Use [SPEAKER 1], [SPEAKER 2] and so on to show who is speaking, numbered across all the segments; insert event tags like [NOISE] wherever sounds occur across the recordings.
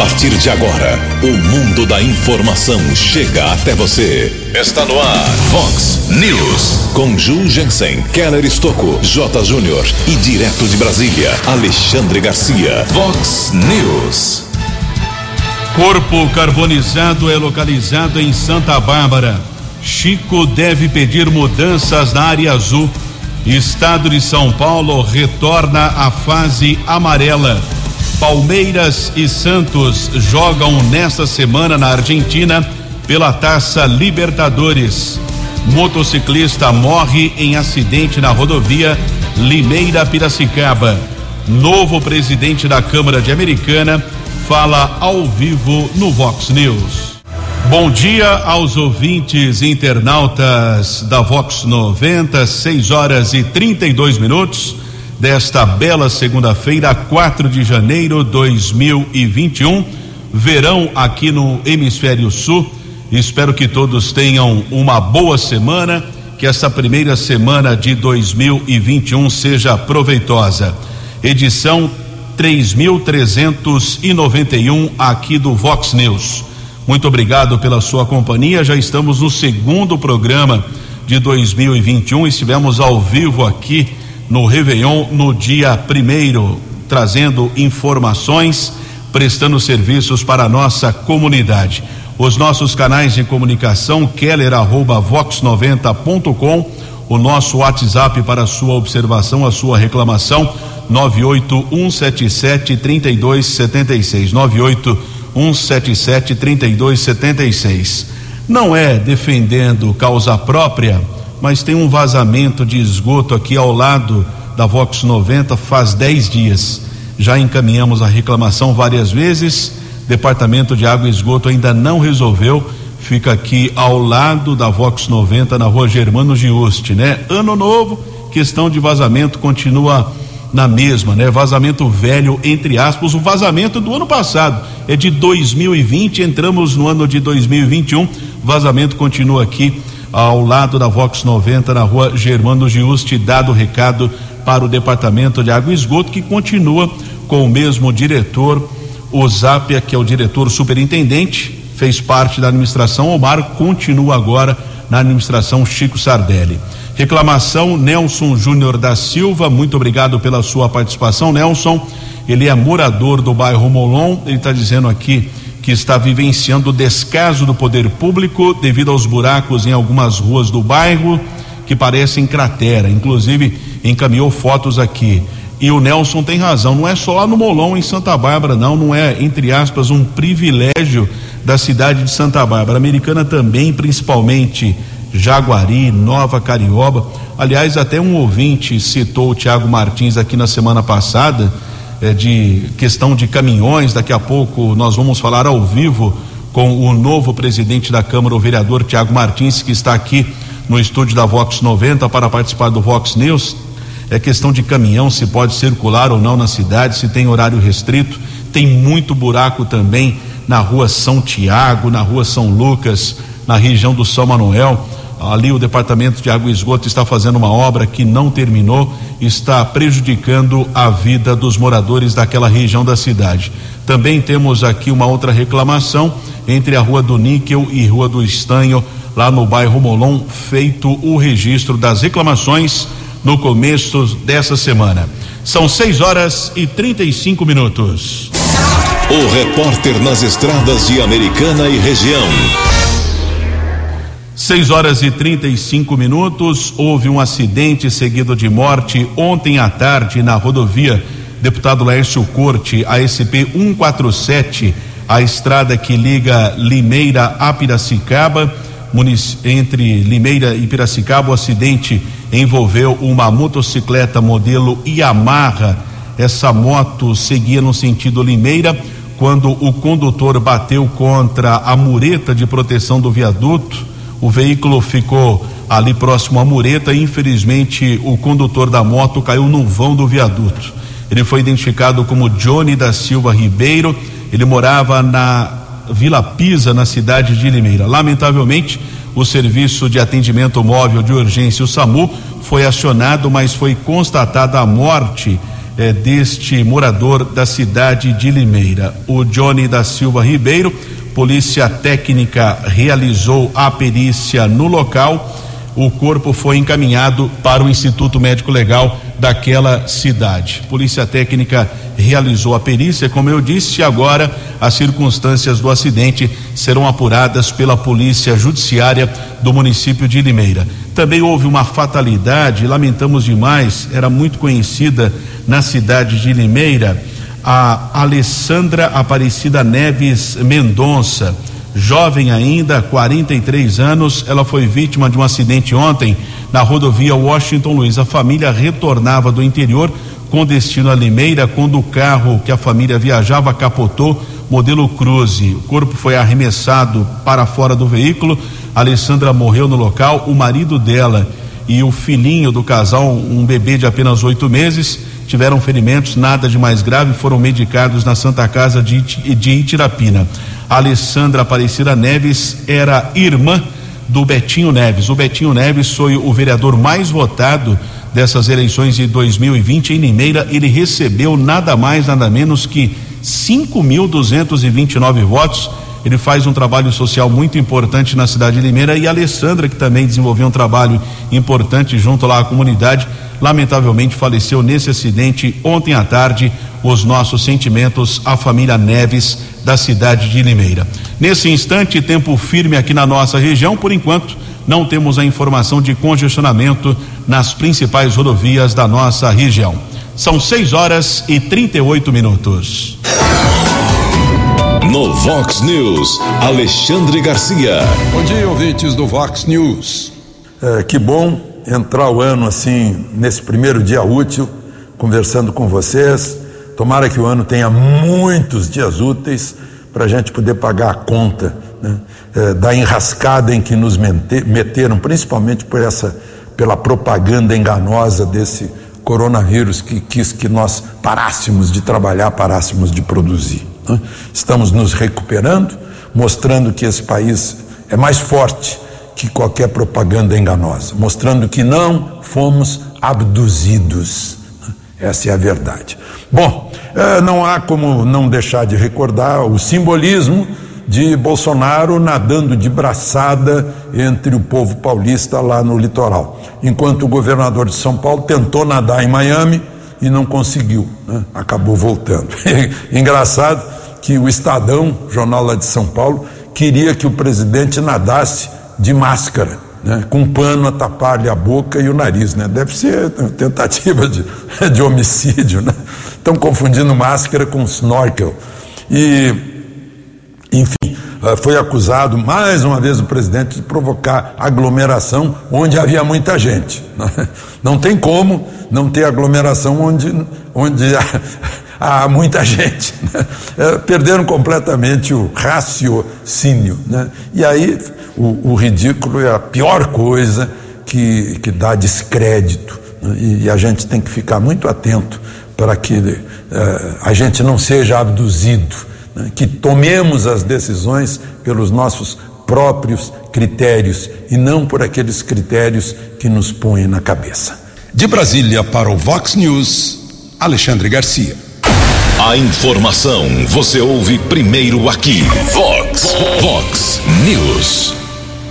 [SPEAKER 1] partir de agora, o mundo da informação chega até você. Está no ar, Fox News. Com Ju Jensen, Keller Estocco, J. Júnior e direto de Brasília, Alexandre Garcia. Fox News.
[SPEAKER 2] Corpo carbonizado é localizado em Santa Bárbara. Chico deve pedir mudanças na área azul. Estado de São Paulo retorna à fase amarela. Palmeiras e Santos jogam nesta semana na Argentina pela Taça Libertadores. Motociclista morre em acidente na rodovia Limeira Piracicaba. Novo presidente da Câmara de Americana fala ao vivo no Vox News. Bom dia aos ouvintes internautas da Vox 90, 6 horas e 32 minutos desta bela segunda-feira, 4 de janeiro de 2021. Verão aqui no Hemisfério Sul. Espero que todos tenham uma boa semana, que essa primeira semana de 2021 seja proveitosa. Edição 3391 aqui do Vox News. Muito obrigado pela sua companhia. Já estamos no segundo programa de 2021. Estivemos ao vivo aqui no Réveillon no dia primeiro, trazendo informações, prestando serviços para a nossa comunidade. Os nossos canais de comunicação, keller@vox90.com, o nosso WhatsApp para sua observação, a sua reclamação, 98177 3276. 98177 3276. Não é defendendo causa própria mas tem um vazamento de esgoto aqui ao lado da Vox 90 faz 10 dias. Já encaminhamos a reclamação várias vezes, Departamento de Água e Esgoto ainda não resolveu. Fica aqui ao lado da Vox 90 na rua Germano Giusti, né? Ano novo, questão de vazamento continua na mesma, né? Vazamento velho, entre aspas, o vazamento do ano passado é de 2020, entramos no ano de 2021, vazamento continua aqui ao lado da Vox 90, na rua Germano Giusti, dado o recado para o Departamento de Água e Esgoto, que continua com o mesmo diretor, o Zapia, que é o diretor superintendente, fez parte da administração Omar, continua agora na administração Chico Sardelli. Reclamação Nelson Júnior da Silva, muito obrigado pela sua participação, Nelson. Ele é morador do bairro Molon, ele está dizendo aqui que está vivenciando o descaso do poder público devido aos buracos em algumas ruas do bairro que parecem cratera. Inclusive, encaminhou fotos aqui. E o Nelson tem razão, não é só lá no Molon, em Santa Bárbara, não, não é, entre aspas, um privilégio da cidade de Santa Bárbara. Americana também, principalmente Jaguari, Nova Carioba. Aliás, até um ouvinte citou o Tiago Martins aqui na semana passada é, de questão de caminhões. Daqui a pouco nós vamos falar ao vivo com o novo presidente da Câmara, o vereador Tiago Martins, que está aqui no estúdio da Vox 90 para participar do Vox News. É questão de caminhão, se pode circular ou não na cidade, se tem horário restrito. Tem muito buraco também na rua São Tiago, na rua São Lucas, na região do São Manuel ali o departamento de água e esgoto está fazendo uma obra que não terminou, está prejudicando a vida dos moradores daquela região da cidade. Também temos aqui uma outra reclamação entre a Rua do Níquel e Rua do Estanho, lá no bairro Molon, feito o registro das reclamações no começo dessa semana. São 6 horas e 35 minutos.
[SPEAKER 1] O repórter nas estradas de Americana e região.
[SPEAKER 2] 6 horas e 35 minutos. Houve um acidente seguido de morte ontem à tarde na rodovia Deputado Laércio Corte, ASP 147, a estrada que liga Limeira a Piracicaba. Entre Limeira e Piracicaba, o acidente envolveu uma motocicleta modelo Yamaha. Essa moto seguia no sentido Limeira quando o condutor bateu contra a mureta de proteção do viaduto o veículo ficou ali próximo à mureta e infelizmente o condutor da moto caiu no vão do viaduto. Ele foi identificado como Johnny da Silva Ribeiro. Ele morava na Vila Pisa, na cidade de Limeira. Lamentavelmente, o serviço de atendimento móvel de urgência, o SAMU, foi acionado, mas foi constatada a morte eh, deste morador da cidade de Limeira. O Johnny da Silva Ribeiro, polícia técnica realizou a perícia no local. O corpo foi encaminhado para o Instituto Médico Legal daquela cidade. Polícia técnica realizou a perícia, como eu disse, agora as circunstâncias do acidente serão apuradas pela Polícia Judiciária do município de Limeira. Também houve uma fatalidade, lamentamos demais, era muito conhecida na cidade de Limeira, a Alessandra Aparecida Neves Mendonça, jovem ainda, 43 anos, ela foi vítima de um acidente ontem na rodovia Washington Luiz. A família retornava do interior com destino a Limeira quando o carro que a família viajava capotou, modelo Cruze. O corpo foi arremessado para fora do veículo. A Alessandra morreu no local. O marido dela e o filhinho do casal, um bebê de apenas oito meses, tiveram ferimentos, nada de mais grave, foram medicados na Santa Casa de, de Itirapina. Alessandra Aparecida Neves era irmã do Betinho Neves. O Betinho Neves foi o vereador mais votado dessas eleições de 2020 em Limeira. Ele recebeu nada mais, nada menos que 5.229 votos. Ele faz um trabalho social muito importante na cidade de Limeira e a Alessandra, que também desenvolveu um trabalho importante junto lá à comunidade, lamentavelmente faleceu nesse acidente ontem à tarde. Os nossos sentimentos à família Neves da cidade de Limeira. Nesse instante, tempo firme aqui na nossa região, por enquanto, não temos a informação de congestionamento nas principais rodovias da nossa região. São 6 horas e 38 minutos.
[SPEAKER 1] No Vox News, Alexandre Garcia.
[SPEAKER 3] Bom dia, ouvintes do Vox News.
[SPEAKER 4] É, que bom entrar o ano assim, nesse primeiro dia útil, conversando com vocês. Tomara que o ano tenha muitos dias úteis para a gente poder pagar a conta né, é, da enrascada em que nos meteram, principalmente por essa, pela propaganda enganosa desse coronavírus que quis que nós parássemos de trabalhar, parássemos de produzir. Né? Estamos nos recuperando, mostrando que esse país é mais forte que qualquer propaganda enganosa, mostrando que não fomos abduzidos. Né? Essa é a verdade. Bom, é, não há como não deixar de recordar o simbolismo de Bolsonaro nadando de braçada entre o povo paulista lá no litoral, enquanto o governador de São Paulo tentou nadar em Miami e não conseguiu, né? acabou voltando. [LAUGHS] Engraçado que o Estadão, jornal lá de São Paulo, queria que o presidente nadasse de máscara, né? com um pano a tapar-lhe a boca e o nariz, né? Deve ser tentativa de, [LAUGHS] de homicídio, né? Estão confundindo máscara com snorkel. E, enfim, foi acusado mais uma vez o presidente de provocar aglomeração onde havia muita gente. [LAUGHS] Não tem como não ter aglomeração onde, onde há, [LAUGHS] há muita gente. Né? É, perderam completamente o raciocínio. Né? E aí o, o, ridículo é a pior coisa que, que dá descrédito. Né? E, e a gente tem que ficar muito atento para que uh, a gente não seja abduzido, né? que tomemos as decisões pelos nossos próprios critérios e não por aqueles critérios que nos põem na cabeça.
[SPEAKER 3] De Brasília para o Vox News, Alexandre Garcia.
[SPEAKER 1] A informação você ouve primeiro aqui. Vox, Vox News.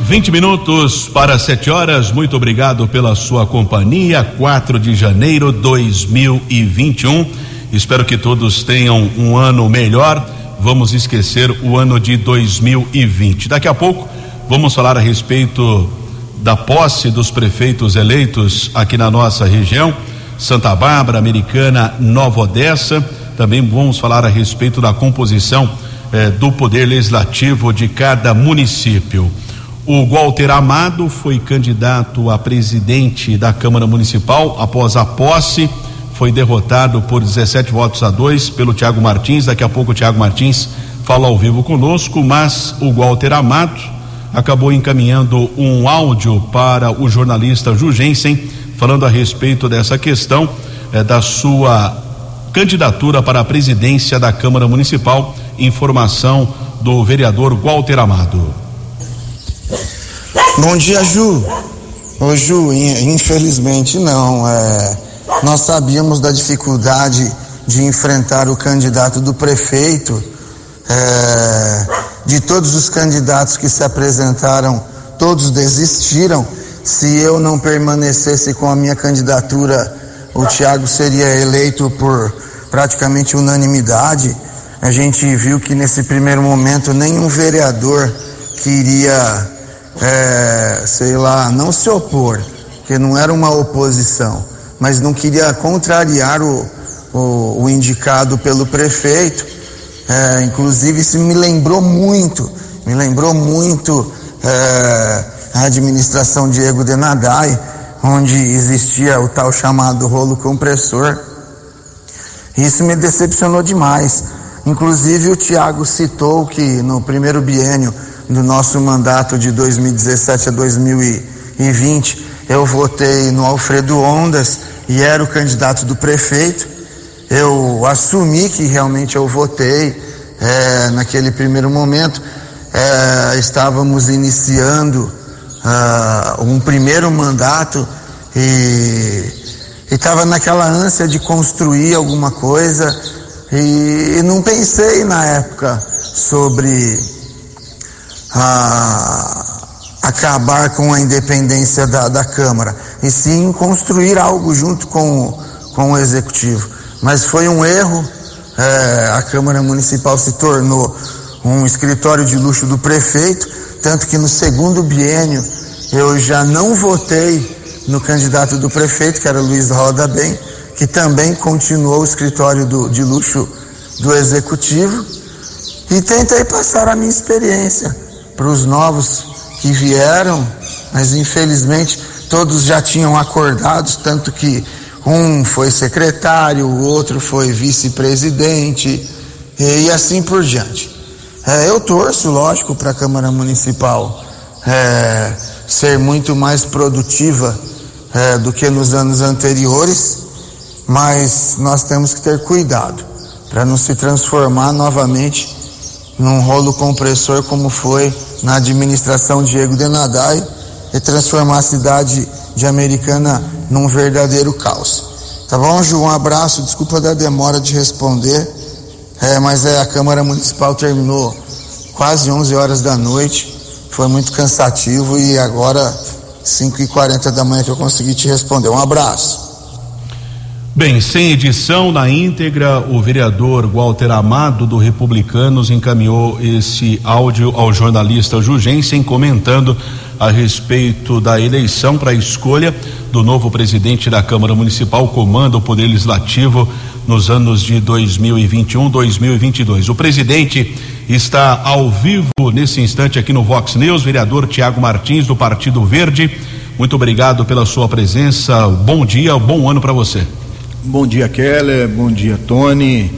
[SPEAKER 2] 20 minutos para 7 horas. Muito obrigado pela sua companhia. 4 de janeiro de 2021. Espero que todos tenham um ano melhor. Vamos esquecer o ano de 2020. Daqui a pouco vamos falar a respeito da posse dos prefeitos eleitos aqui na nossa região. Santa Bárbara, Americana, Nova Odessa. Também vamos falar a respeito da composição eh, do poder legislativo de cada município. O Walter Amado foi candidato a presidente da Câmara Municipal após a posse. Foi derrotado por 17 votos a dois pelo Tiago Martins. Daqui a pouco o Tiago Martins fala ao vivo conosco, mas o Walter Amado acabou encaminhando um áudio para o jornalista Jugensen falando a respeito dessa questão eh, da sua candidatura para a presidência da Câmara Municipal. Informação do vereador Walter Amado.
[SPEAKER 5] Bom dia, Ju. Ô, Ju, infelizmente não. É, nós sabíamos da dificuldade de enfrentar o candidato do prefeito, é, de todos os candidatos que se apresentaram, todos desistiram. Se eu não permanecesse com a minha candidatura, o Tiago seria eleito por praticamente unanimidade. A gente viu que nesse primeiro momento nenhum vereador queria, é, sei lá, não se opor, que não era uma oposição, mas não queria contrariar o, o, o indicado pelo prefeito. É, inclusive, isso me lembrou muito, me lembrou muito é, a administração Diego Denadai, onde existia o tal chamado rolo compressor. Isso me decepcionou demais. Inclusive, o Tiago citou que no primeiro biênio do nosso mandato de 2017 a 2020, eu votei no Alfredo Ondas e era o candidato do prefeito. Eu assumi que realmente eu votei é, naquele primeiro momento. É, estávamos iniciando uh, um primeiro mandato e estava naquela ânsia de construir alguma coisa e, e não pensei na época sobre a, acabar com a independência da, da Câmara, e sim construir algo junto com, com o Executivo. Mas foi um erro, é, a Câmara Municipal se tornou um escritório de luxo do prefeito, tanto que no segundo biênio eu já não votei no candidato do prefeito, que era Luiz Roda Bem, que também continuou o escritório do, de luxo do executivo, e tentei passar a minha experiência para os novos que vieram, mas infelizmente todos já tinham acordado, tanto que um foi secretário, o outro foi vice-presidente e assim por diante. É, eu torço, lógico, para a Câmara Municipal é, ser muito mais produtiva é, do que nos anos anteriores, mas nós temos que ter cuidado para não se transformar novamente num rolo compressor como foi na administração Diego Denadai e transformar a cidade de Americana num verdadeiro caos. Tá bom, Ju? Um abraço, desculpa da demora de responder, é, mas é, a Câmara Municipal terminou quase 11 horas da noite, foi muito cansativo e agora 5 e 40 da manhã que eu consegui te responder. Um abraço.
[SPEAKER 2] Bem, sem edição na íntegra, o vereador Walter Amado do Republicanos encaminhou esse áudio ao jornalista Jugensen comentando a respeito da eleição para a escolha do novo presidente da Câmara Municipal, comanda o Poder Legislativo nos anos de 2021-2022. O presidente está ao vivo nesse instante aqui no Vox News, vereador Tiago Martins do Partido Verde. Muito obrigado pela sua presença. Bom dia, bom ano para você.
[SPEAKER 6] Bom dia, Keller. Bom dia, Tony.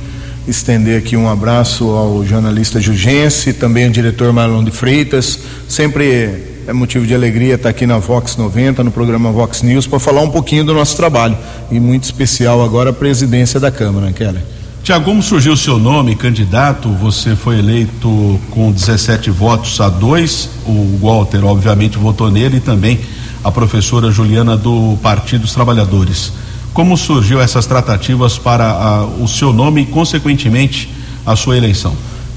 [SPEAKER 6] Estender aqui um abraço ao jornalista Jugense, também ao diretor Marlon de Freitas. Sempre é motivo de alegria estar aqui na Vox 90, no programa Vox News, para falar um pouquinho do nosso trabalho. E muito especial agora a presidência da Câmara, né, Keller.
[SPEAKER 2] Tiago, como surgiu o seu nome, candidato? Você foi eleito com 17 votos a dois. O Walter, obviamente, votou nele e também a professora Juliana do Partido dos Trabalhadores. Como surgiu essas tratativas para a, o seu nome e, consequentemente, a sua eleição?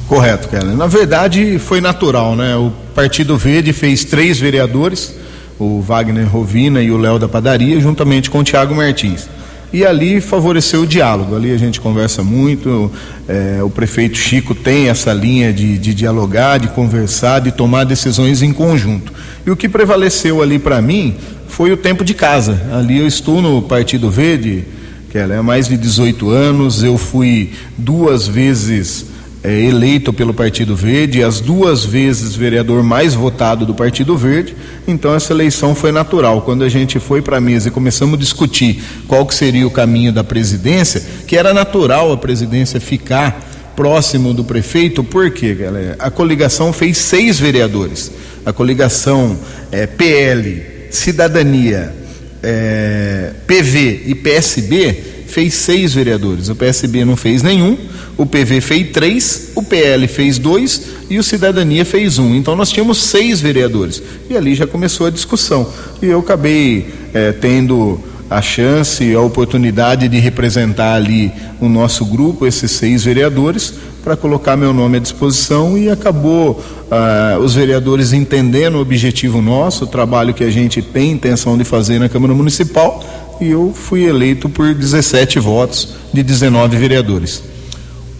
[SPEAKER 6] Correto, Keller. Na verdade, foi natural, né? O Partido Verde fez três vereadores, o Wagner Rovina e o Léo da Padaria, juntamente com o Tiago Martins. E ali favoreceu o diálogo. Ali a gente conversa muito. É, o prefeito Chico tem essa linha de, de dialogar, de conversar, de tomar decisões em conjunto. E o que prevaleceu ali para mim foi o tempo de casa. Ali eu estou no Partido Verde, que é há mais de 18 anos, eu fui duas vezes é, eleito pelo Partido Verde, as duas vezes vereador mais votado do Partido Verde, então essa eleição foi natural. Quando a gente foi para a mesa e começamos a discutir qual que seria o caminho da presidência, que era natural a presidência ficar próximo do prefeito, por quê, galera? A coligação fez seis vereadores. A coligação é, PL, Cidadania, é, PV e PSB fez seis vereadores. O PSB não fez nenhum, o PV fez três, o PL fez dois e o Cidadania fez um. Então nós tínhamos seis vereadores. E ali já começou a discussão. E eu acabei é, tendo a chance, a oportunidade de representar ali o nosso grupo, esses seis vereadores, para colocar meu nome à disposição e acabou ah, os vereadores entendendo o objetivo nosso, o trabalho que a gente tem intenção de fazer na Câmara Municipal e eu fui eleito por 17 votos de 19 vereadores.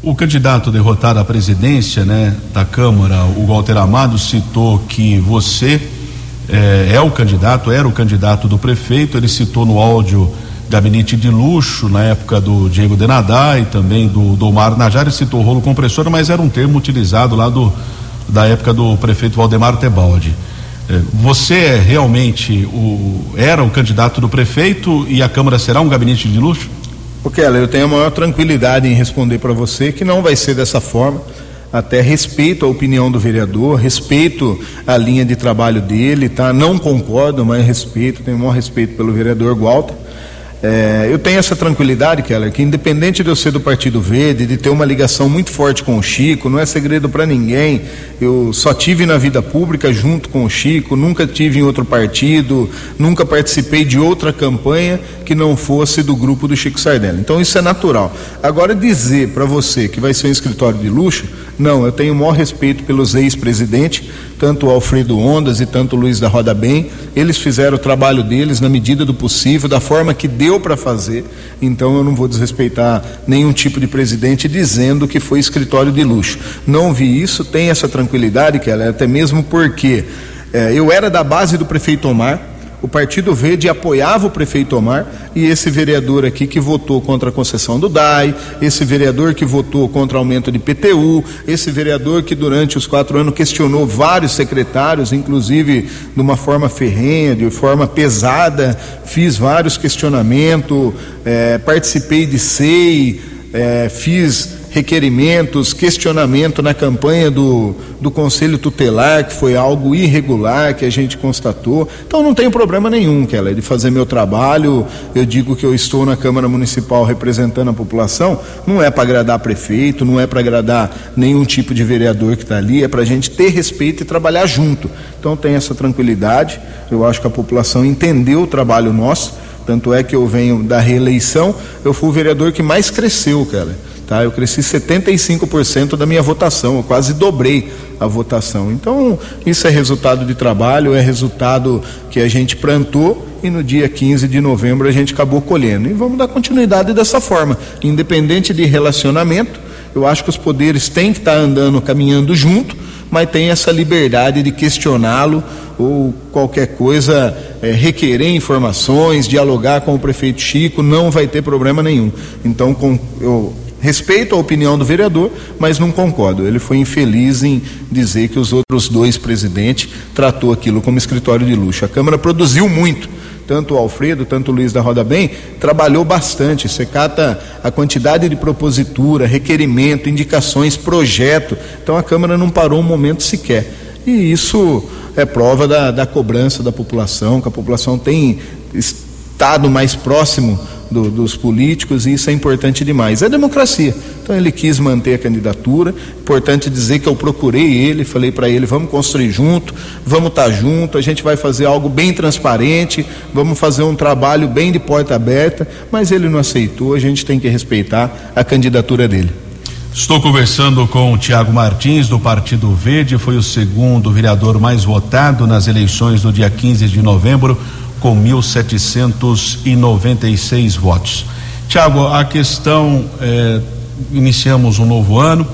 [SPEAKER 2] O candidato derrotado à presidência né, da Câmara, o Walter Amado, citou que você é, é o candidato, era o candidato do prefeito, ele citou no áudio gabinete de luxo na época do Diego Denadá e também do, do Najar, ele citou rolo compressor, mas era um termo utilizado lá do, da época do prefeito Valdemar Tebaldi. É, você é realmente o, era o candidato do prefeito e a Câmara será um gabinete de luxo?
[SPEAKER 6] O Keller, eu tenho a maior tranquilidade em responder para você que não vai ser dessa forma até respeito a opinião do vereador, respeito a linha de trabalho dele, tá? Não concordo, mas respeito, tenho o maior respeito pelo vereador Walter. É, eu tenho essa tranquilidade, Keller, que independente de eu ser do Partido Verde, de ter uma ligação muito forte com o Chico, não é segredo para ninguém. Eu só tive na vida pública junto com o Chico, nunca tive em outro partido, nunca participei de outra campanha que não fosse do grupo do Chico Sardelli. Então isso é natural. Agora dizer para você que vai ser um escritório de luxo, não, eu tenho o maior respeito pelos ex-presidentes, tanto o Alfredo Ondas e tanto o Luiz da Roda Bem. Eles fizeram o trabalho deles na medida do possível, da forma que deu para fazer. Então eu não vou desrespeitar nenhum tipo de presidente dizendo que foi escritório de luxo. Não vi isso, tem essa tranquilidade, que ela é até mesmo porque é, eu era da base do prefeito Omar o Partido Verde apoiava o prefeito Omar e esse vereador aqui que votou contra a concessão do DAI, esse vereador que votou contra o aumento de PTU, esse vereador que durante os quatro anos questionou vários secretários, inclusive de uma forma ferrenha, de forma pesada, fiz vários questionamentos, é, participei de SEI, é, fiz requerimentos, questionamento na campanha do, do Conselho Tutelar, que foi algo irregular que a gente constatou. Então não tem problema nenhum, Keller, de fazer meu trabalho. Eu digo que eu estou na Câmara Municipal representando a população, não é para agradar prefeito, não é para agradar nenhum tipo de vereador que está ali, é para a gente ter respeito e trabalhar junto. Então tem essa tranquilidade. Eu acho que a população entendeu o trabalho nosso. Tanto é que eu venho da reeleição, eu fui o vereador que mais cresceu, Keller Tá? Eu cresci 75% da minha votação, eu quase dobrei a votação. Então, isso é resultado de trabalho, é resultado que a gente plantou e no dia 15 de novembro a gente acabou colhendo. E vamos dar continuidade dessa forma, independente de relacionamento. Eu acho que os poderes têm que estar andando, caminhando junto, mas tem essa liberdade de questioná-lo ou qualquer coisa, é, requerer informações, dialogar com o prefeito Chico, não vai ter problema nenhum. Então, com, eu Respeito a opinião do vereador, mas não concordo. Ele foi infeliz em dizer que os outros dois presidentes tratou aquilo como escritório de luxo. A Câmara produziu muito tanto o Alfredo, tanto o Luiz da Roda Bem, trabalhou bastante. Você cata a quantidade de propositura, requerimento, indicações, projeto. Então a Câmara não parou um momento sequer. E isso é prova da, da cobrança da população, que a população tem estado mais próximo do, dos políticos e isso é importante demais. É democracia. Então ele quis manter a candidatura. Importante dizer que eu procurei ele, falei para ele: vamos construir junto, vamos estar tá junto, a gente vai fazer algo bem transparente, vamos fazer um trabalho bem de porta aberta. Mas ele não aceitou, a gente tem que respeitar a candidatura dele.
[SPEAKER 2] Estou conversando com o Tiago Martins, do Partido Verde, foi o segundo vereador mais votado nas eleições do dia 15 de novembro com 1.796 votos. Tiago, a questão, é, iniciamos um novo ano,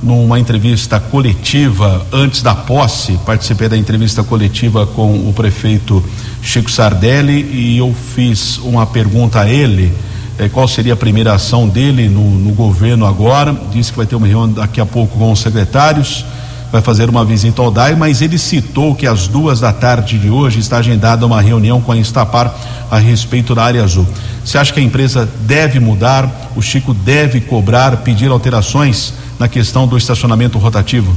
[SPEAKER 2] numa entrevista coletiva antes da posse, participei da entrevista coletiva com o prefeito Chico Sardelli e eu fiz uma pergunta a ele. É, qual seria a primeira ação dele no, no governo agora? Disse que vai ter uma reunião daqui a pouco com os secretários vai fazer uma visita ao DAI, mas ele citou que às duas da tarde de hoje está agendada uma reunião com a Instapar a respeito da área azul. Você acha que a empresa deve mudar? O Chico deve cobrar, pedir alterações na questão do estacionamento rotativo?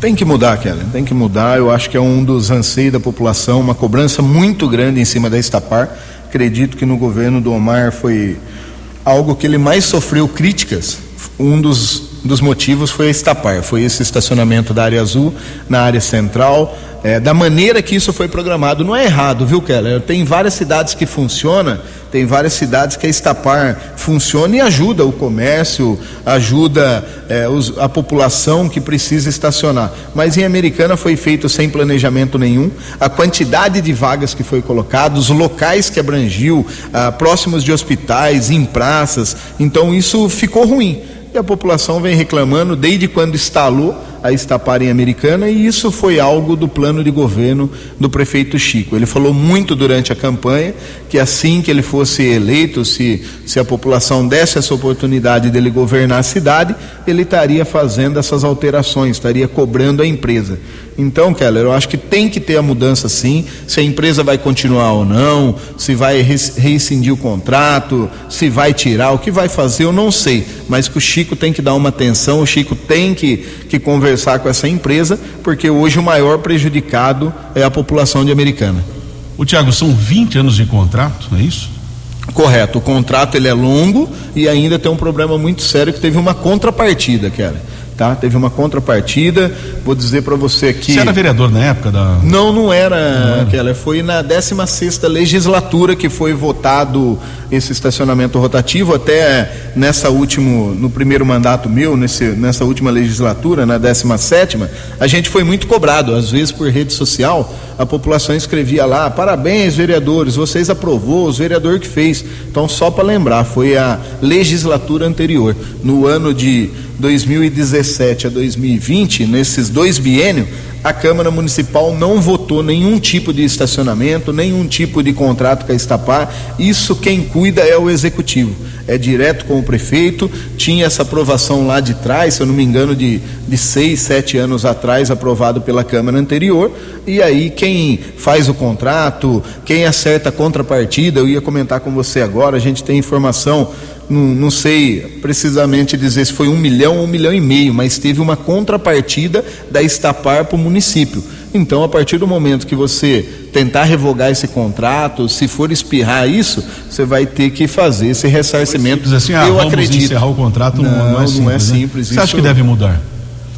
[SPEAKER 6] Tem que mudar, Kellen, tem que mudar. Eu acho que é um dos anseios da população, uma cobrança muito grande em cima da Estapar. Acredito que no governo do Omar foi algo que ele mais sofreu críticas. Um dos dos motivos foi Estapar, foi esse estacionamento da área azul na área central, é, da maneira que isso foi programado. Não é errado, viu, Keller? Tem várias cidades que funciona, tem várias cidades que a Estapar funciona e ajuda o comércio, ajuda é, os, a população que precisa estacionar. Mas em Americana foi feito sem planejamento nenhum. A quantidade de vagas que foi colocado, os locais que abrangiu, ah, próximos de hospitais, em praças. Então isso ficou ruim. E a população vem reclamando desde quando instalou a Estapar em Americana e isso foi algo do plano de governo do prefeito Chico. Ele falou muito durante a campanha que assim que ele fosse eleito, se, se a população desse essa oportunidade dele governar a cidade, ele estaria fazendo essas alterações, estaria cobrando a empresa. Então, Keller, eu acho que tem que ter a mudança sim, se a empresa vai continuar ou não, se vai rescindir o contrato, se vai tirar, o que vai fazer, eu não sei. Mas que o Chico tem que dar uma atenção, o Chico tem que, que conversar com essa empresa, porque hoje o maior prejudicado é a população de Americana.
[SPEAKER 2] O Tiago, são 20 anos de contrato, é isso?
[SPEAKER 6] Correto, o contrato ele é longo e ainda tem um problema muito sério que teve uma contrapartida, Keller tá? Teve uma contrapartida. Vou dizer para você aqui.
[SPEAKER 2] Você era vereador na época da?
[SPEAKER 6] Não, não era, aquela. Foi na 16 legislatura que foi votado esse estacionamento rotativo. Até nessa último, no primeiro mandato meu, nesse, nessa última legislatura, na 17 a gente foi muito cobrado, às vezes por rede social, a população escrevia lá: parabéns, vereadores, vocês aprovou, os vereador que fez. Então, só para lembrar, foi a legislatura anterior, no ano de 2017 a 2020, nesses dois biênios, a Câmara Municipal não votou nenhum tipo de estacionamento, nenhum tipo de contrato com a Estapar. Isso quem cuida é o executivo. É direto com o prefeito. Tinha essa aprovação lá de trás, se eu não me engano, de, de seis, sete anos atrás, aprovado pela Câmara anterior. E aí quem faz o contrato, quem acerta a contrapartida, eu ia comentar com você agora, a gente tem informação não, não, sei precisamente dizer se foi um milhão ou um milhão e meio, mas teve uma contrapartida da Estapar para o município. Então, a partir do momento que você tentar revogar esse contrato, se for espirrar isso, você vai ter que fazer esse ressarcimento.
[SPEAKER 2] Diz assim, ah, Eu acredito. encerrar o contrato não, não é simples. Não é simples né? Você acha que deve mudar?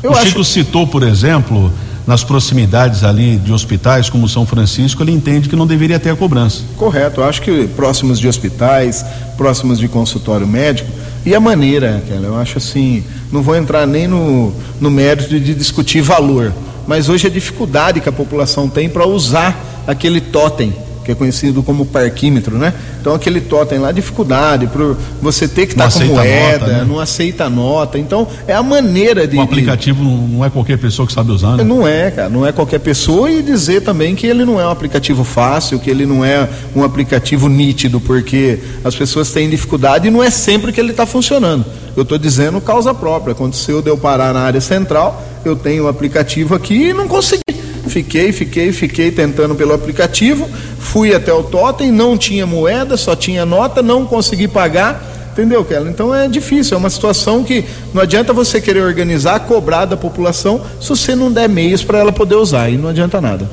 [SPEAKER 2] Eu o Chico acho... citou, por exemplo, nas proximidades ali de hospitais como São Francisco, ele entende que não deveria ter a cobrança.
[SPEAKER 6] Correto, acho que próximos de hospitais, próximos de consultório médico, e a maneira, eu acho assim, não vou entrar nem no, no mérito de discutir valor, mas hoje a dificuldade que a população tem para usar aquele totem que é conhecido como parquímetro, né? Então aquele totem lá, dificuldade por você ter que estar tá com moeda, nota, né? não aceita nota. Então é a maneira de.
[SPEAKER 2] O aplicativo de... não é qualquer pessoa que sabe usar, né?
[SPEAKER 6] Não é, cara, não é qualquer pessoa e dizer também que ele não é um aplicativo fácil, que ele não é um aplicativo nítido, porque as pessoas têm dificuldade e não é sempre que ele está funcionando. Eu estou dizendo causa própria. Aconteceu de eu parar na área central, eu tenho o um aplicativo aqui e não consegui fiquei, fiquei, fiquei tentando pelo aplicativo, fui até o totem, não tinha moeda, só tinha nota, não consegui pagar. Entendeu, Kelly? Então é difícil, é uma situação que não adianta você querer organizar, cobrar da população, se você não der meios para ela poder usar, e não adianta nada.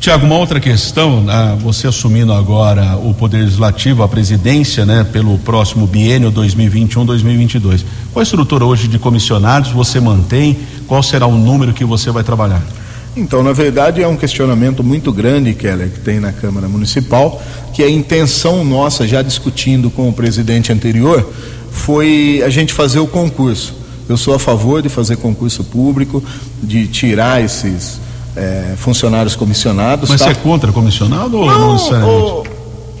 [SPEAKER 2] Tiago, uma outra questão, né? você assumindo agora o Poder Legislativo, a presidência, né, pelo próximo biênio 2021-2022. Qual a estrutura hoje de comissionados você mantém? Qual será o número que você vai trabalhar?
[SPEAKER 6] Então, na verdade, é um questionamento muito grande, Keller, que tem na Câmara Municipal, que a intenção nossa, já discutindo com o presidente anterior, foi a gente fazer o concurso. Eu sou a favor de fazer concurso público, de tirar esses é, funcionários comissionados.
[SPEAKER 2] Mas tá? você é contra comissionado ou não,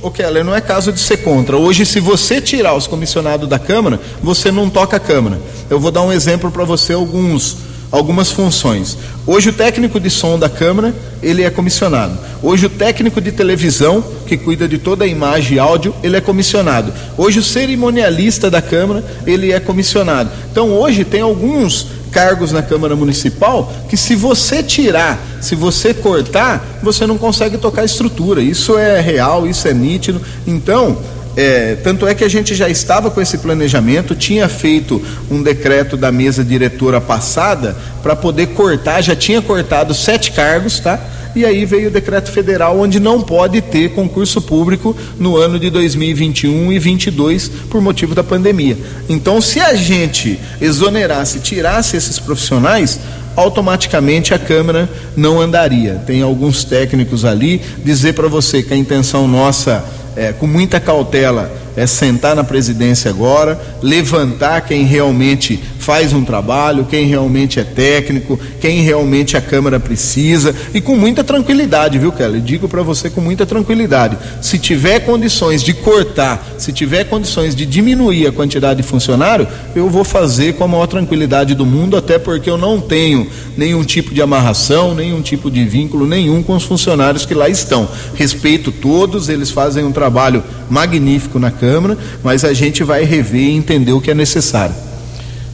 [SPEAKER 6] o Keller, não é caso de ser contra. Hoje, se você tirar os comissionados da Câmara, você não toca a Câmara. Eu vou dar um exemplo para você, alguns algumas funções. Hoje o técnico de som da Câmara, ele é comissionado. Hoje o técnico de televisão, que cuida de toda a imagem e áudio, ele é comissionado. Hoje o cerimonialista da Câmara, ele é comissionado. Então hoje tem alguns cargos na Câmara Municipal que se você tirar, se você cortar, você não consegue tocar a estrutura. Isso é real, isso é nítido. Então, é, tanto é que a gente já estava com esse planejamento, tinha feito um decreto da mesa diretora passada para poder cortar, já tinha cortado sete cargos, tá? E aí veio o decreto federal onde não pode ter concurso público no ano de 2021 e 22 por motivo da pandemia. Então, se a gente exonerasse, tirasse esses profissionais, automaticamente a Câmara não andaria. Tem alguns técnicos ali dizer para você que a intenção nossa é, com muita cautela é sentar na presidência agora, levantar quem realmente faz um trabalho, quem realmente é técnico, quem realmente a Câmara precisa e com muita tranquilidade, viu, Kelly? Digo para você com muita tranquilidade. Se tiver condições de cortar, se tiver condições de diminuir a quantidade de funcionário, eu vou fazer com a maior tranquilidade do mundo, até porque eu não tenho nenhum tipo de amarração, nenhum tipo de vínculo nenhum com os funcionários que lá estão. Respeito todos, eles fazem um trabalho magnífico na Câmara, mas a gente vai rever e entender o que é necessário.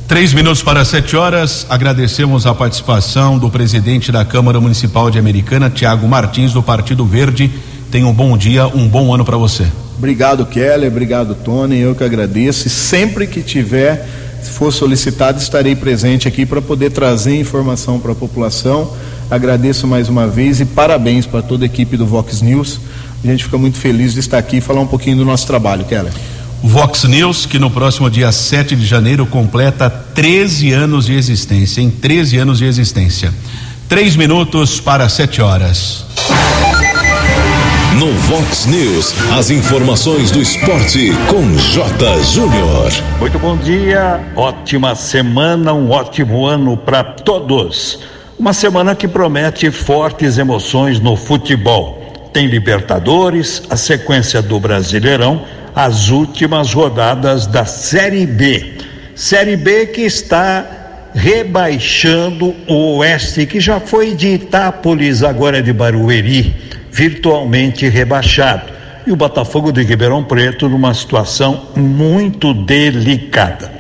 [SPEAKER 2] Três minutos para sete horas. Agradecemos a participação do presidente da Câmara Municipal de Americana, Tiago Martins, do Partido Verde. Tenha um bom dia, um bom ano para você.
[SPEAKER 6] Obrigado, Kelly. Obrigado, Tony. Eu que agradeço. E sempre que tiver, se for solicitado, estarei presente aqui para poder trazer informação para a população. Agradeço mais uma vez e parabéns para toda a equipe do Vox News. A gente fica muito feliz de estar aqui e falar um pouquinho do nosso trabalho, Keller.
[SPEAKER 2] Vox News, que no próximo dia 7 de janeiro completa 13 anos de existência, em 13 anos de existência. Três minutos para sete horas.
[SPEAKER 1] No Vox News, as informações do esporte com J. Júnior.
[SPEAKER 7] Muito bom dia, ótima semana, um ótimo ano para todos. Uma semana que promete fortes emoções no futebol tem Libertadores, a sequência do Brasileirão, as últimas rodadas da Série B. Série B que está rebaixando o Oeste, que já foi de Itápolis, agora é de Barueri, virtualmente rebaixado. E o Botafogo de Ribeirão Preto numa situação muito delicada.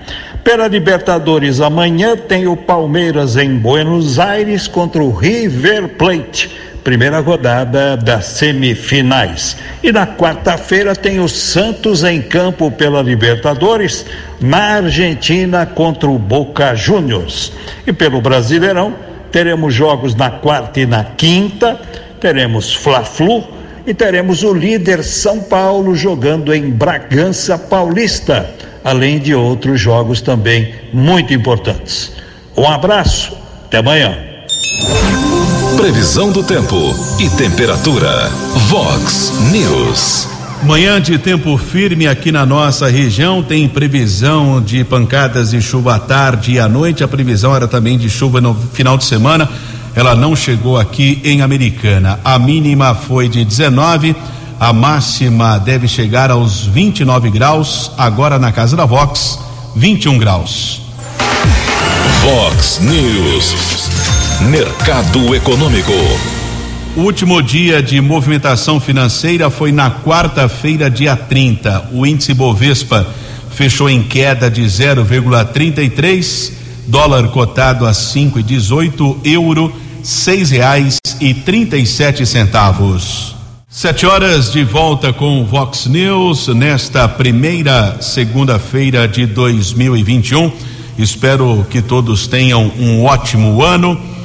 [SPEAKER 7] Pela Libertadores, amanhã tem o Palmeiras em Buenos Aires contra o River Plate primeira rodada das semifinais. E na quarta-feira tem o Santos em campo pela Libertadores, na Argentina contra o Boca Juniors. E pelo Brasileirão, teremos jogos na quarta e na quinta, teremos Fla-Flu e teremos o líder São Paulo jogando em Bragança Paulista, além de outros jogos também muito importantes. Um abraço, até amanhã.
[SPEAKER 1] Previsão do tempo e temperatura. Vox News.
[SPEAKER 2] Manhã de tempo firme aqui na nossa região, tem previsão de pancadas de chuva à tarde e à noite. A previsão era também de chuva no final de semana. Ela não chegou aqui em Americana. A mínima foi de 19, a máxima deve chegar aos 29 graus. Agora na casa da Vox, 21 graus.
[SPEAKER 1] Vox News. Mercado Econômico.
[SPEAKER 2] O último dia de movimentação financeira foi na quarta-feira, dia 30. O índice Bovespa fechou em queda de 0,33, dólar cotado a 5,18, euro seis reais e trinta e sete centavos. Sete horas de volta com o Vox News nesta primeira segunda-feira de 2021. Espero que todos tenham um ótimo ano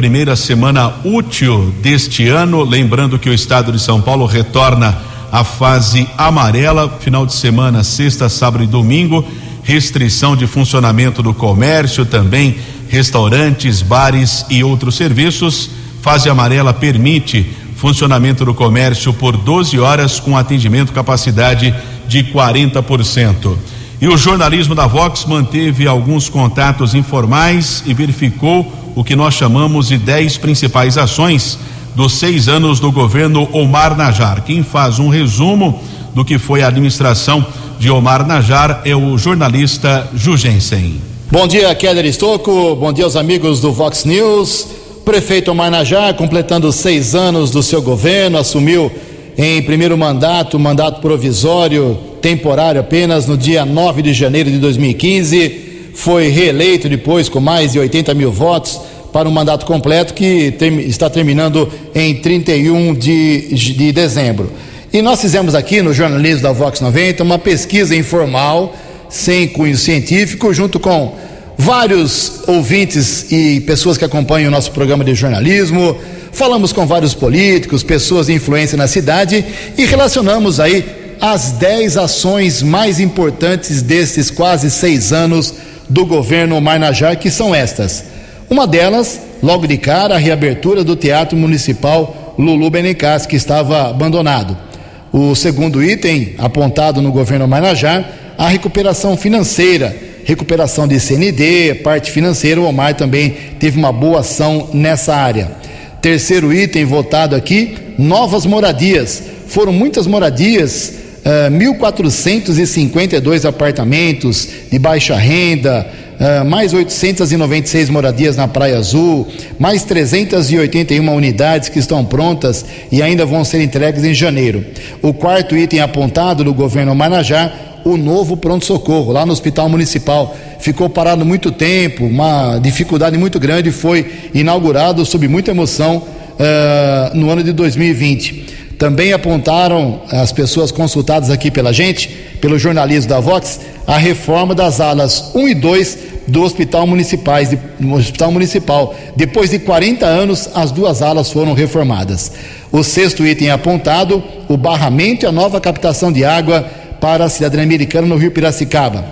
[SPEAKER 2] primeira semana útil deste ano. Lembrando que o estado de São Paulo retorna à fase amarela, final de semana, sexta, sábado e domingo. Restrição de funcionamento do comércio, também restaurantes, bares e outros serviços. Fase amarela permite funcionamento do comércio por 12 horas com atendimento capacidade de 40%. E o jornalismo da Vox manteve alguns contatos informais e verificou o que nós chamamos de 10 principais ações dos seis anos do governo Omar Najar. Quem faz um resumo do que foi a administração de Omar Najar é o jornalista Jugensen.
[SPEAKER 8] Bom dia, Keller Estocco. Bom dia aos amigos do Vox News. Prefeito Omar Najar, completando seis anos do seu governo, assumiu em primeiro mandato, mandato provisório, temporário apenas, no dia 9 de janeiro de 2015 foi reeleito depois com mais de 80 mil votos para um mandato completo que tem, está terminando em 31 de, de dezembro. E nós fizemos aqui no jornalismo da Vox 90 uma pesquisa informal, sem cunho científico, junto com vários ouvintes e pessoas que acompanham o nosso programa de jornalismo, falamos com vários políticos, pessoas de influência na cidade e relacionamos aí as 10 ações mais importantes destes quase seis anos do governo Marnajá, que são estas. Uma delas, logo de cara, a reabertura do Teatro Municipal Lulu Benicas, que estava abandonado. O segundo item, apontado no governo Marnajá, a recuperação financeira, recuperação de CND, parte financeira, o Omar também teve uma boa ação nessa área. Terceiro item votado aqui, novas moradias. Foram muitas moradias uh, ah, 1.452 apartamentos de baixa renda, uh, mais 896 moradias na Praia Azul, mais 381 unidades que estão prontas e ainda vão ser entregues em janeiro. O quarto item apontado do governo Manajá, o novo pronto-socorro lá no Hospital Municipal. Ficou parado muito tempo, uma dificuldade muito grande, foi inaugurado sob muita emoção uh, no ano de 2020. Também apontaram as pessoas consultadas aqui pela gente, pelo jornalismo da Vox, a reforma das alas 1 e 2 do Hospital, do Hospital Municipal. Depois de 40 anos, as duas alas foram reformadas. O sexto item apontado, o barramento e a nova captação de água para a cidadania americana no Rio Piracicaba.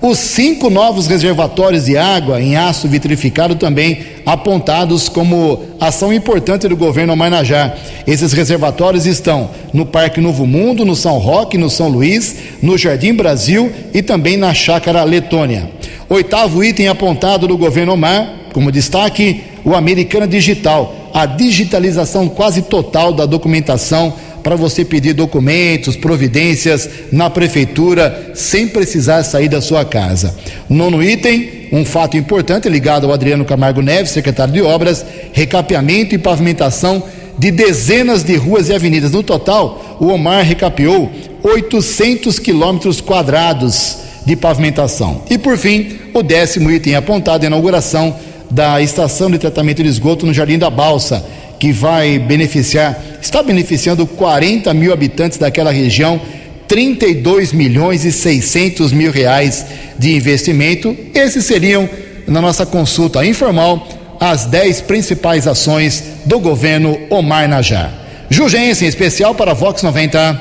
[SPEAKER 8] Os cinco novos reservatórios de água em aço vitrificado também apontados como ação importante do governo Marnajá. Esses reservatórios estão no Parque Novo Mundo, no São Roque, no São Luís, no Jardim Brasil e também na Chácara Letônia. Oitavo item apontado do governo Omar, como destaque, o Americana Digital, a digitalização quase total da documentação para você pedir documentos, providências na prefeitura sem precisar sair da sua casa. Nono item, um fato importante ligado ao Adriano Camargo Neves, secretário de Obras, recapeamento e pavimentação de dezenas de ruas e avenidas. No total, o Omar recapeou 800 quilômetros quadrados de pavimentação. E por fim, o décimo item apontado, a inauguração da estação de tratamento de esgoto no Jardim da Balsa que vai beneficiar, está beneficiando 40 mil habitantes daquela região, 32 milhões e 600 mil reais de investimento. Esses seriam, na nossa consulta informal, as 10 principais ações do governo Omar Najar. Jugensen, especial para Vox 90.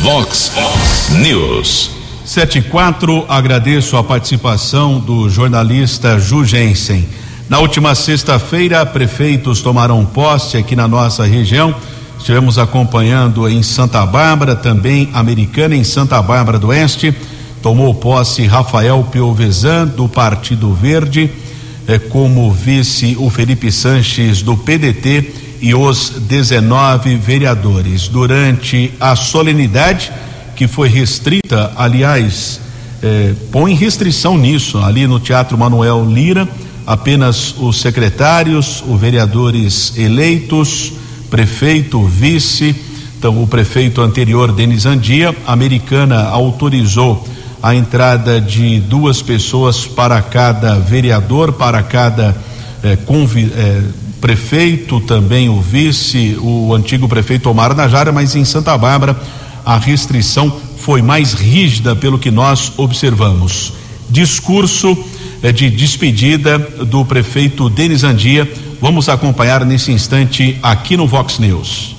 [SPEAKER 1] Vox News.
[SPEAKER 2] 74, agradeço a participação do jornalista Jugensen. Na última sexta-feira, prefeitos tomaram posse aqui na nossa região. Estivemos acompanhando em Santa Bárbara, também Americana em Santa Bárbara do Oeste. Tomou posse Rafael Piovesan, do Partido Verde, eh, como vice o Felipe Sanches, do PDT, e os 19 vereadores. Durante a solenidade, que foi restrita, aliás, eh, põe restrição nisso, ali no Teatro Manuel Lira apenas os secretários, os vereadores eleitos, prefeito, vice. Então, o prefeito anterior, Denis Andia, americana, autorizou a entrada de duas pessoas para cada vereador, para cada eh, convi, eh, prefeito, também o vice, o antigo prefeito Omar Najara, mas em Santa Bárbara a restrição foi mais rígida pelo que nós observamos. Discurso de despedida do prefeito Denis Andia. Vamos acompanhar nesse instante aqui no Vox News.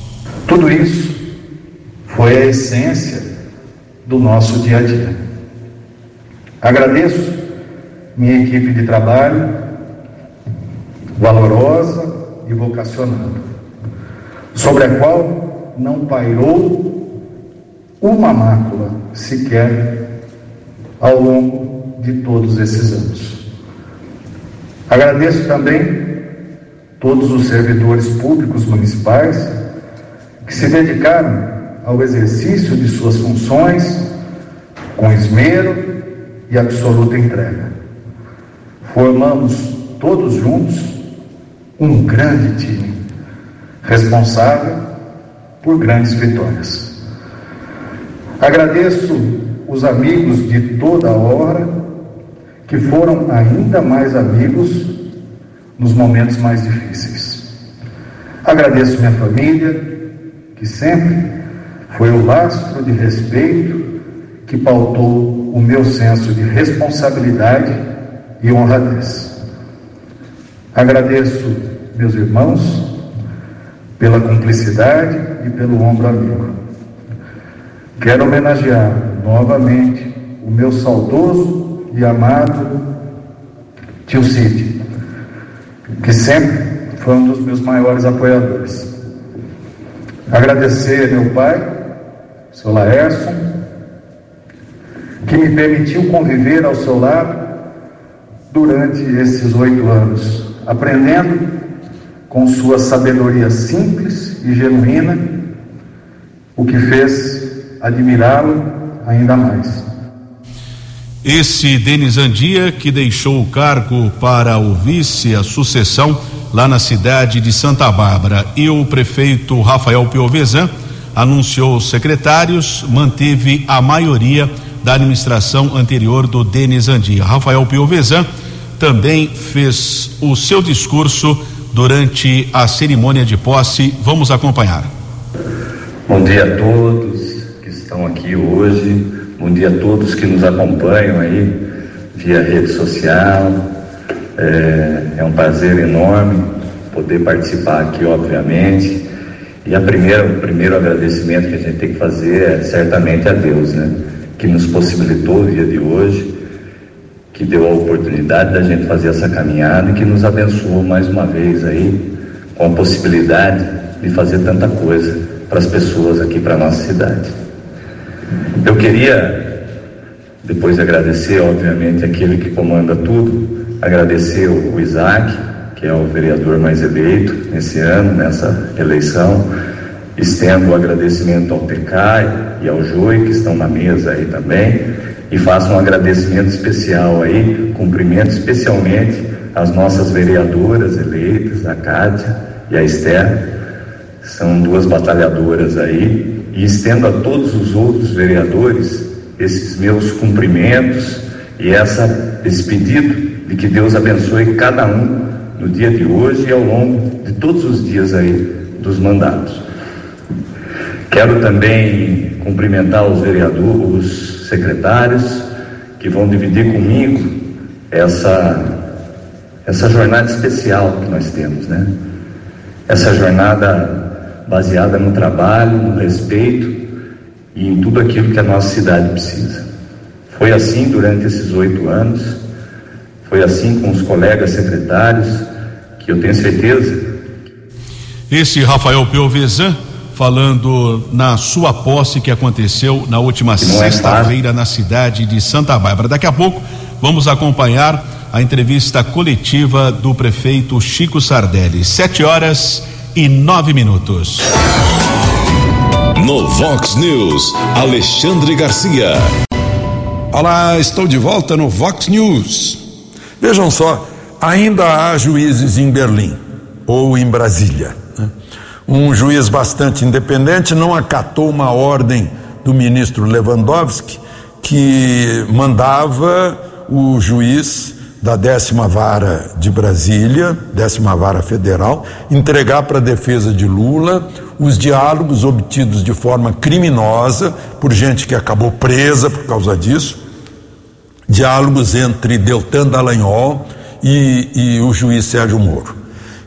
[SPEAKER 9] Tudo isso foi a essência do nosso dia a dia. Agradeço minha equipe de trabalho, valorosa e vocacionada, sobre a qual não pairou uma mácula sequer ao longo de todos esses anos. Agradeço também todos os servidores públicos municipais que se dedicaram ao exercício de suas funções com esmero e absoluta entrega. Formamos todos juntos um grande time, responsável por grandes vitórias. Agradeço os amigos de toda hora que foram ainda mais amigos nos momentos mais difíceis. Agradeço minha família, que sempre foi o lastro de respeito que pautou o meu senso de responsabilidade e honradez. Agradeço meus irmãos, pela cumplicidade e pelo ombro amigo. Quero homenagear novamente o meu saudoso e amado tio Cid, que sempre foi um dos meus maiores apoiadores. Agradecer meu pai, seu Laércio, que me permitiu conviver ao seu lado durante esses oito anos, aprendendo com sua sabedoria simples e genuína, o que fez admirá-lo ainda mais.
[SPEAKER 2] Esse Denis Andia, que deixou o cargo para o vice, a sucessão, lá na cidade de Santa Bárbara. E o prefeito Rafael Piovesan anunciou os secretários, manteve a maioria da administração anterior do Denis Andia. Rafael Piovesan também fez o seu discurso durante a cerimônia de posse. Vamos acompanhar.
[SPEAKER 10] Bom dia a todos que estão aqui hoje. Bom dia a todos que nos acompanham aí via rede social. É, é um prazer enorme poder participar aqui, obviamente. E a primeira, o primeiro agradecimento que a gente tem que fazer é certamente a Deus, né? Que nos possibilitou o dia de hoje que deu a oportunidade da gente fazer essa caminhada e que nos abençoou mais uma vez aí com a possibilidade de fazer tanta coisa para as pessoas aqui para nossa cidade. Eu queria depois de agradecer, obviamente, aquele que comanda tudo, agradecer o Isaac, que é o vereador mais eleito nesse ano, nessa eleição. Estendo o agradecimento ao TECAI e ao JOI, que estão na mesa aí também e faço um agradecimento especial aí, cumprimento especialmente as nossas vereadoras eleitas, a Cátia e a Esther, são duas batalhadoras aí, e estendo a todos os outros vereadores esses meus cumprimentos e essa, esse pedido de que Deus abençoe cada um no dia de hoje e ao longo de todos os dias aí dos mandatos. Quero também cumprimentar os vereadores, secretários que vão dividir comigo essa essa jornada especial que nós temos, né? Essa jornada baseada no trabalho, no respeito e em tudo aquilo que a nossa cidade precisa. Foi assim durante esses oito anos, foi assim com os colegas secretários, que eu tenho certeza.
[SPEAKER 2] Esse Rafael Piovesan falando na sua posse que aconteceu na última é sexta-feira na cidade de Santa Bárbara. Daqui a pouco vamos acompanhar a entrevista coletiva do prefeito Chico Sardelli. Sete horas e nove minutos.
[SPEAKER 1] No Vox News, Alexandre Garcia.
[SPEAKER 3] Olá, estou de volta no Vox News.
[SPEAKER 4] Vejam só, ainda há juízes em Berlim ou em Brasília um juiz bastante independente não acatou uma ordem do ministro Lewandowski que mandava o juiz da décima vara de Brasília, décima vara federal, entregar para a defesa de Lula os diálogos obtidos de forma criminosa por gente que acabou presa por causa disso, diálogos entre Deltan Dallagnol e, e o juiz Sérgio Moro.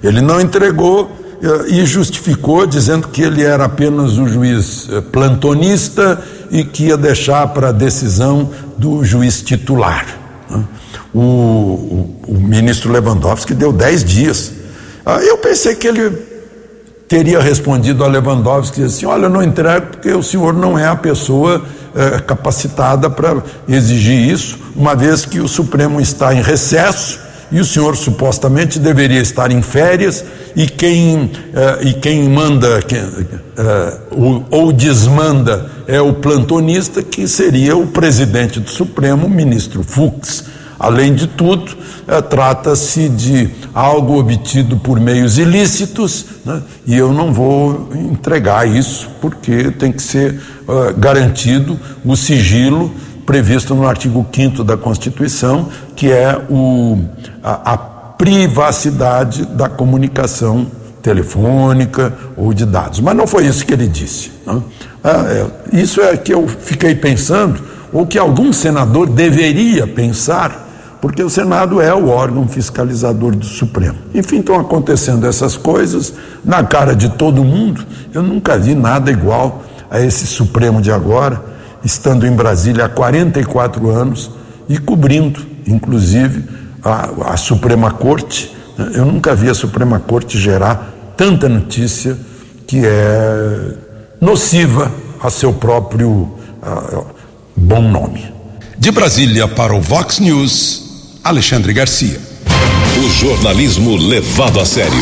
[SPEAKER 4] Ele não entregou eh, e justificou dizendo que ele era apenas o juiz eh, plantonista e que ia deixar para a decisão do juiz titular. O, o, o ministro Lewandowski deu dez dias. Ah, eu pensei que ele teria respondido a Lewandowski assim: olha, eu não entrego porque o senhor não é a pessoa eh, capacitada para exigir isso, uma vez que o Supremo está em recesso e o senhor supostamente deveria estar em férias e quem, uh, e quem manda quem, uh, ou desmanda é o plantonista, que seria o presidente do Supremo, o ministro Fux. Além de tudo, uh, trata-se de algo obtido por meios ilícitos, né? e eu não vou entregar isso, porque tem que ser garantido o sigilo previsto no artigo 5 da Constituição, que é o, a, a privacidade da comunicação telefônica ou de dados. Mas não foi isso que ele disse. Né? É, isso é que eu fiquei pensando, ou que algum senador deveria pensar porque o Senado é o órgão fiscalizador do Supremo. Enfim, estão acontecendo essas coisas na cara de todo mundo. Eu nunca vi nada igual a esse Supremo de agora, estando em Brasília há 44 anos e cobrindo, inclusive, a, a Suprema Corte. Eu nunca vi a Suprema Corte gerar tanta notícia que é nociva a seu próprio bom nome.
[SPEAKER 3] De Brasília para o Vox News. Alexandre Garcia.
[SPEAKER 1] O jornalismo levado a sério.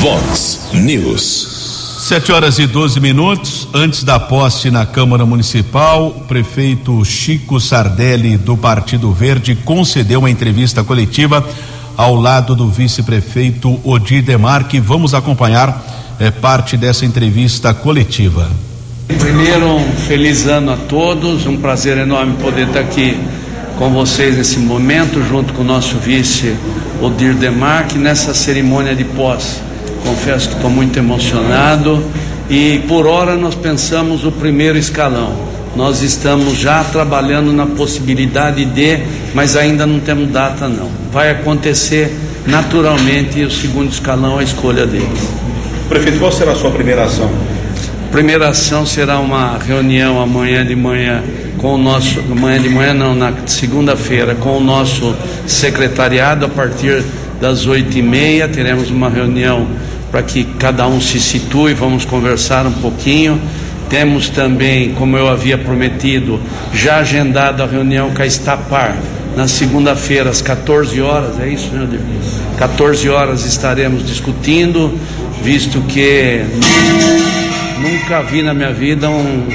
[SPEAKER 1] Vox News.
[SPEAKER 2] Sete horas e 12 minutos. Antes da posse na Câmara Municipal, o prefeito Chico Sardelli, do Partido Verde, concedeu uma entrevista coletiva ao lado do vice-prefeito Odir Demarque. Vamos acompanhar é, parte dessa entrevista coletiva.
[SPEAKER 11] Primeiro, um feliz ano a todos. Um prazer enorme poder estar aqui com vocês nesse momento, junto com o nosso vice Odir Demarque, nessa cerimônia de posse. Confesso que estou muito emocionado e por hora nós pensamos o primeiro escalão. Nós estamos já trabalhando na possibilidade de, mas ainda não temos data não. Vai acontecer naturalmente o segundo escalão a escolha deles.
[SPEAKER 12] Prefeito, qual será a sua primeira ação?
[SPEAKER 11] Primeira ação será uma reunião amanhã de manhã com o nosso, amanhã de manhã não, na segunda-feira, com o nosso secretariado a partir das oito e meia, teremos uma reunião para que cada um se situe, vamos conversar um pouquinho. Temos também, como eu havia prometido, já agendado a reunião com a Estapar na segunda-feira às 14 horas, é isso, meu Deus? 14 horas estaremos discutindo, visto que nunca vi na minha vida um,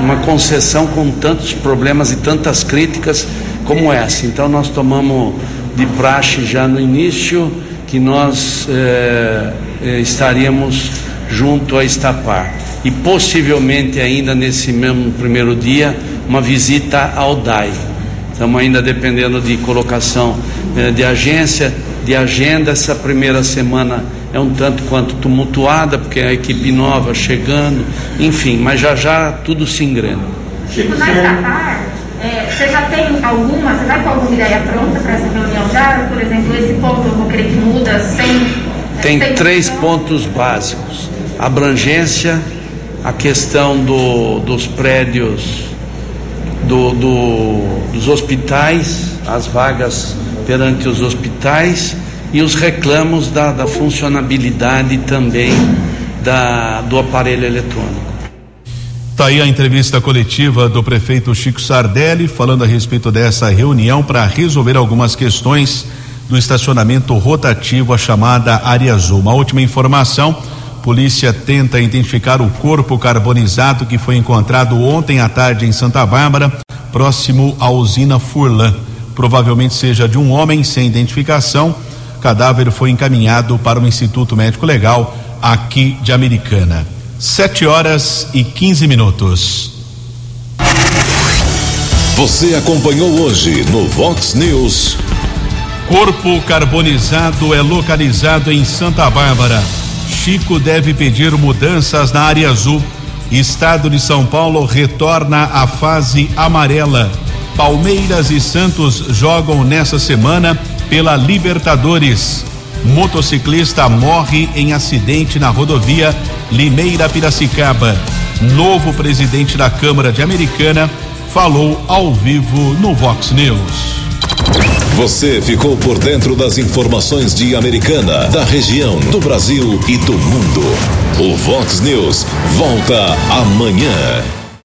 [SPEAKER 11] uma concessão com tantos problemas e tantas críticas como essa. Então nós tomamos de praxe já no início que nós eh, eh, estaríamos junto a Estapar e possivelmente ainda nesse mesmo primeiro dia uma visita ao DAI. Estamos ainda dependendo de colocação eh, de agência, de agenda. Essa primeira semana é um tanto quanto tumultuada, porque é a equipe nova chegando, enfim, mas já já tudo se engrena.
[SPEAKER 13] Chico, na Estatar, é, você já tem alguma, você vai com alguma ideia pronta para essa reunião já? Por exemplo, esse ponto eu vou querer que muda sem.
[SPEAKER 11] Tem
[SPEAKER 13] sem
[SPEAKER 11] três pontos básicos: abrangência, a questão do, dos prédios, do, do, dos hospitais, as vagas perante os hospitais e os reclamos da, da funcionabilidade também da, do aparelho eletrônico.
[SPEAKER 2] Está aí a entrevista coletiva do prefeito Chico Sardelli falando a respeito dessa reunião para resolver algumas questões do estacionamento rotativo, a chamada área azul. Uma última informação: polícia tenta identificar o corpo carbonizado que foi encontrado ontem à tarde em Santa Bárbara, próximo à usina Furlan. Provavelmente seja de um homem sem identificação. O cadáver foi encaminhado para o Instituto Médico Legal aqui de Americana. Sete horas e 15 minutos.
[SPEAKER 1] Você acompanhou hoje no Vox News.
[SPEAKER 2] Corpo carbonizado é localizado em Santa Bárbara. Chico deve pedir mudanças na área azul. Estado de São Paulo retorna à fase amarela. Palmeiras e Santos jogam nessa semana pela Libertadores. Motociclista morre em acidente na rodovia Limeira Piracicaba. Novo presidente da Câmara de Americana falou ao vivo no Vox News.
[SPEAKER 1] Você ficou por dentro das informações de Americana, da região, do Brasil e do mundo. O Vox News volta amanhã.